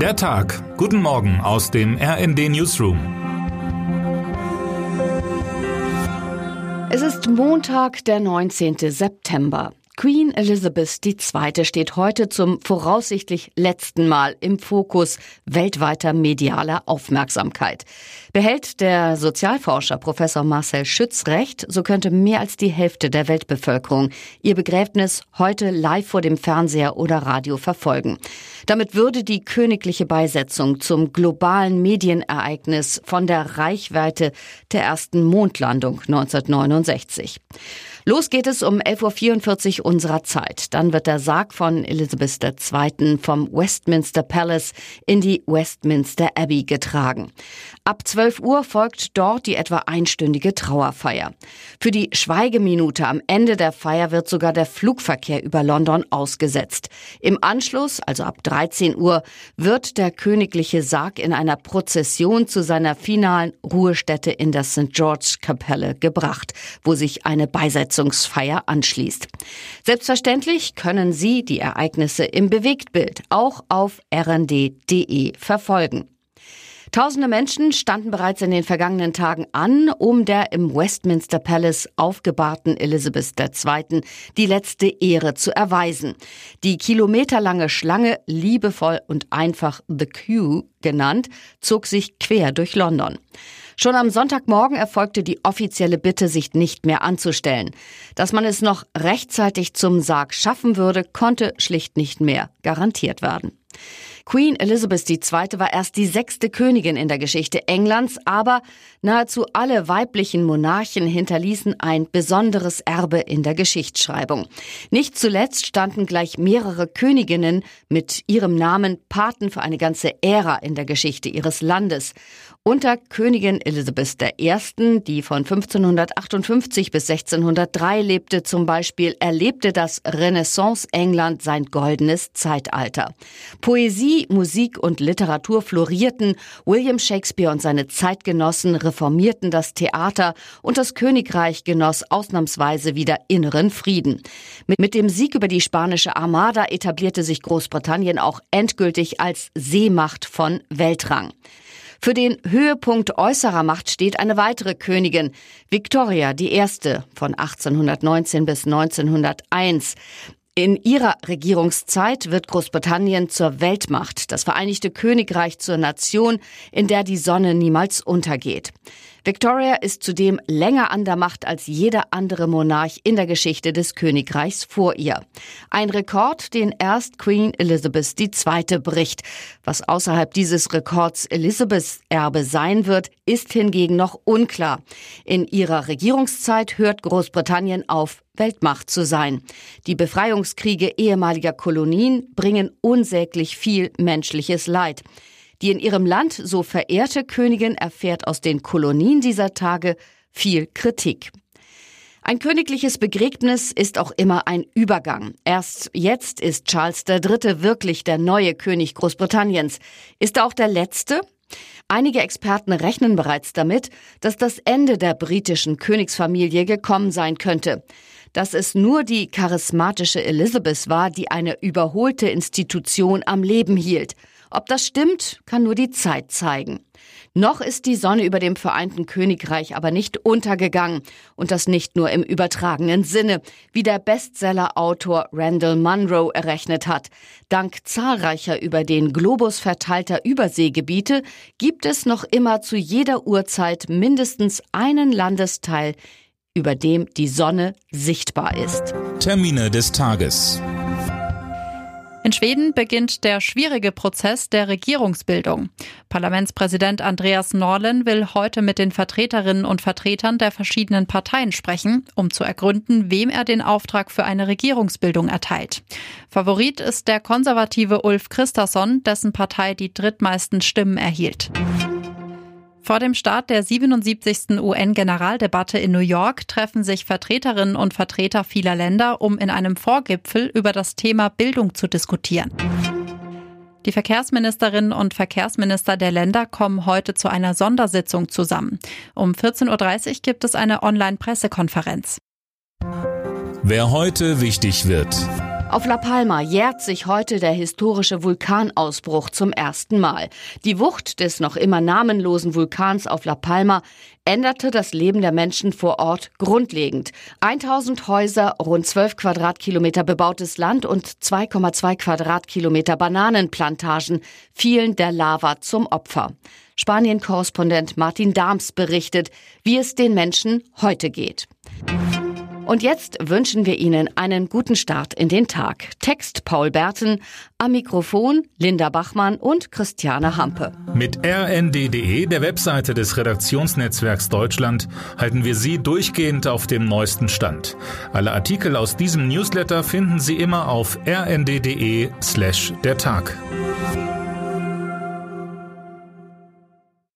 Der Tag. Guten Morgen aus dem RND Newsroom. Es ist Montag, der 19. September. Queen Elizabeth II. steht heute zum voraussichtlich letzten Mal im Fokus weltweiter medialer Aufmerksamkeit. Behält der Sozialforscher Professor Marcel Schütz recht, so könnte mehr als die Hälfte der Weltbevölkerung ihr Begräbnis heute live vor dem Fernseher oder Radio verfolgen. Damit würde die königliche Beisetzung zum globalen Medienereignis von der Reichweite der ersten Mondlandung 1969. Los geht es um 11.44 Uhr unserer Zeit. Dann wird der Sarg von Elizabeth II. vom Westminster Palace in die Westminster Abbey getragen. Ab 12 Uhr folgt dort die etwa einstündige Trauerfeier. Für die Schweigeminute am Ende der Feier wird sogar der Flugverkehr über London ausgesetzt. Im Anschluss, also ab 13 Uhr, wird der königliche Sarg in einer Prozession zu seiner finalen Ruhestätte in der St. George Kapelle gebracht, wo sich eine Beisetzung Besetzungsfeier anschließt. Selbstverständlich können Sie die Ereignisse im Bewegtbild auch auf rnd.de verfolgen. Tausende Menschen standen bereits in den vergangenen Tagen an, um der im Westminster Palace aufgebahrten Elizabeth II. die letzte Ehre zu erweisen. Die kilometerlange Schlange, liebevoll und einfach The Queue genannt, zog sich quer durch London. Schon am Sonntagmorgen erfolgte die offizielle Bitte, sich nicht mehr anzustellen. Dass man es noch rechtzeitig zum Sarg schaffen würde, konnte schlicht nicht mehr garantiert werden. Queen Elizabeth II. war erst die sechste Königin in der Geschichte Englands, aber nahezu alle weiblichen Monarchen hinterließen ein besonderes Erbe in der Geschichtsschreibung. Nicht zuletzt standen gleich mehrere Königinnen mit ihrem Namen Paten für eine ganze Ära in der Geschichte ihres Landes. Unter Königin Elizabeth I., die von 1558 bis 1603 lebte zum Beispiel, erlebte das Renaissance-England sein goldenes Zeitalter. Poesie Musik und Literatur florierten, William Shakespeare und seine Zeitgenossen reformierten das Theater und das Königreich genoss ausnahmsweise wieder inneren Frieden. Mit dem Sieg über die spanische Armada etablierte sich Großbritannien auch endgültig als Seemacht von Weltrang. Für den Höhepunkt äußerer Macht steht eine weitere Königin, Victoria I. von 1819 bis 1901. In ihrer Regierungszeit wird Großbritannien zur Weltmacht, das Vereinigte Königreich zur Nation, in der die Sonne niemals untergeht. Victoria ist zudem länger an der Macht als jeder andere Monarch in der Geschichte des Königreichs vor ihr. Ein Rekord, den erst Queen Elizabeth II. bricht. Was außerhalb dieses Rekords Elizabeths Erbe sein wird, ist hingegen noch unklar. In ihrer Regierungszeit hört Großbritannien auf, Weltmacht zu sein. Die Befreiungskriege ehemaliger Kolonien bringen unsäglich viel menschliches Leid. Die in ihrem Land so verehrte Königin erfährt aus den Kolonien dieser Tage viel Kritik. Ein königliches Begräbnis ist auch immer ein Übergang. Erst jetzt ist Charles III. wirklich der neue König Großbritanniens. Ist er auch der letzte? Einige Experten rechnen bereits damit, dass das Ende der britischen Königsfamilie gekommen sein könnte. Dass es nur die charismatische Elizabeth war, die eine überholte Institution am Leben hielt. Ob das stimmt, kann nur die Zeit zeigen. Noch ist die Sonne über dem Vereinten Königreich aber nicht untergegangen. Und das nicht nur im übertragenen Sinne, wie der Bestseller-Autor Randall Munro errechnet hat. Dank zahlreicher über den Globus verteilter Überseegebiete gibt es noch immer zu jeder Uhrzeit mindestens einen Landesteil, über dem die Sonne sichtbar ist. Termine des Tages. In Schweden beginnt der schwierige Prozess der Regierungsbildung. Parlamentspräsident Andreas Norlen will heute mit den Vertreterinnen und Vertretern der verschiedenen Parteien sprechen, um zu ergründen, wem er den Auftrag für eine Regierungsbildung erteilt. Favorit ist der konservative Ulf Christasson, dessen Partei die drittmeisten Stimmen erhielt. Vor dem Start der 77. UN-Generaldebatte in New York treffen sich Vertreterinnen und Vertreter vieler Länder, um in einem Vorgipfel über das Thema Bildung zu diskutieren. Die Verkehrsministerinnen und Verkehrsminister der Länder kommen heute zu einer Sondersitzung zusammen. Um 14.30 Uhr gibt es eine Online-Pressekonferenz. Wer heute wichtig wird. Auf La Palma jährt sich heute der historische Vulkanausbruch zum ersten Mal. Die Wucht des noch immer namenlosen Vulkans auf La Palma änderte das Leben der Menschen vor Ort grundlegend. 1000 Häuser, rund 12 Quadratkilometer bebautes Land und 2,2 Quadratkilometer Bananenplantagen fielen der Lava zum Opfer. Spanien-Korrespondent Martin Dahms berichtet, wie es den Menschen heute geht. Und jetzt wünschen wir Ihnen einen guten Start in den Tag. Text Paul Berten, am Mikrofon Linda Bachmann und Christiane Hampe. Mit rnd.de, der Webseite des Redaktionsnetzwerks Deutschland, halten wir Sie durchgehend auf dem neuesten Stand. Alle Artikel aus diesem Newsletter finden Sie immer auf rnd.de slash der Tag.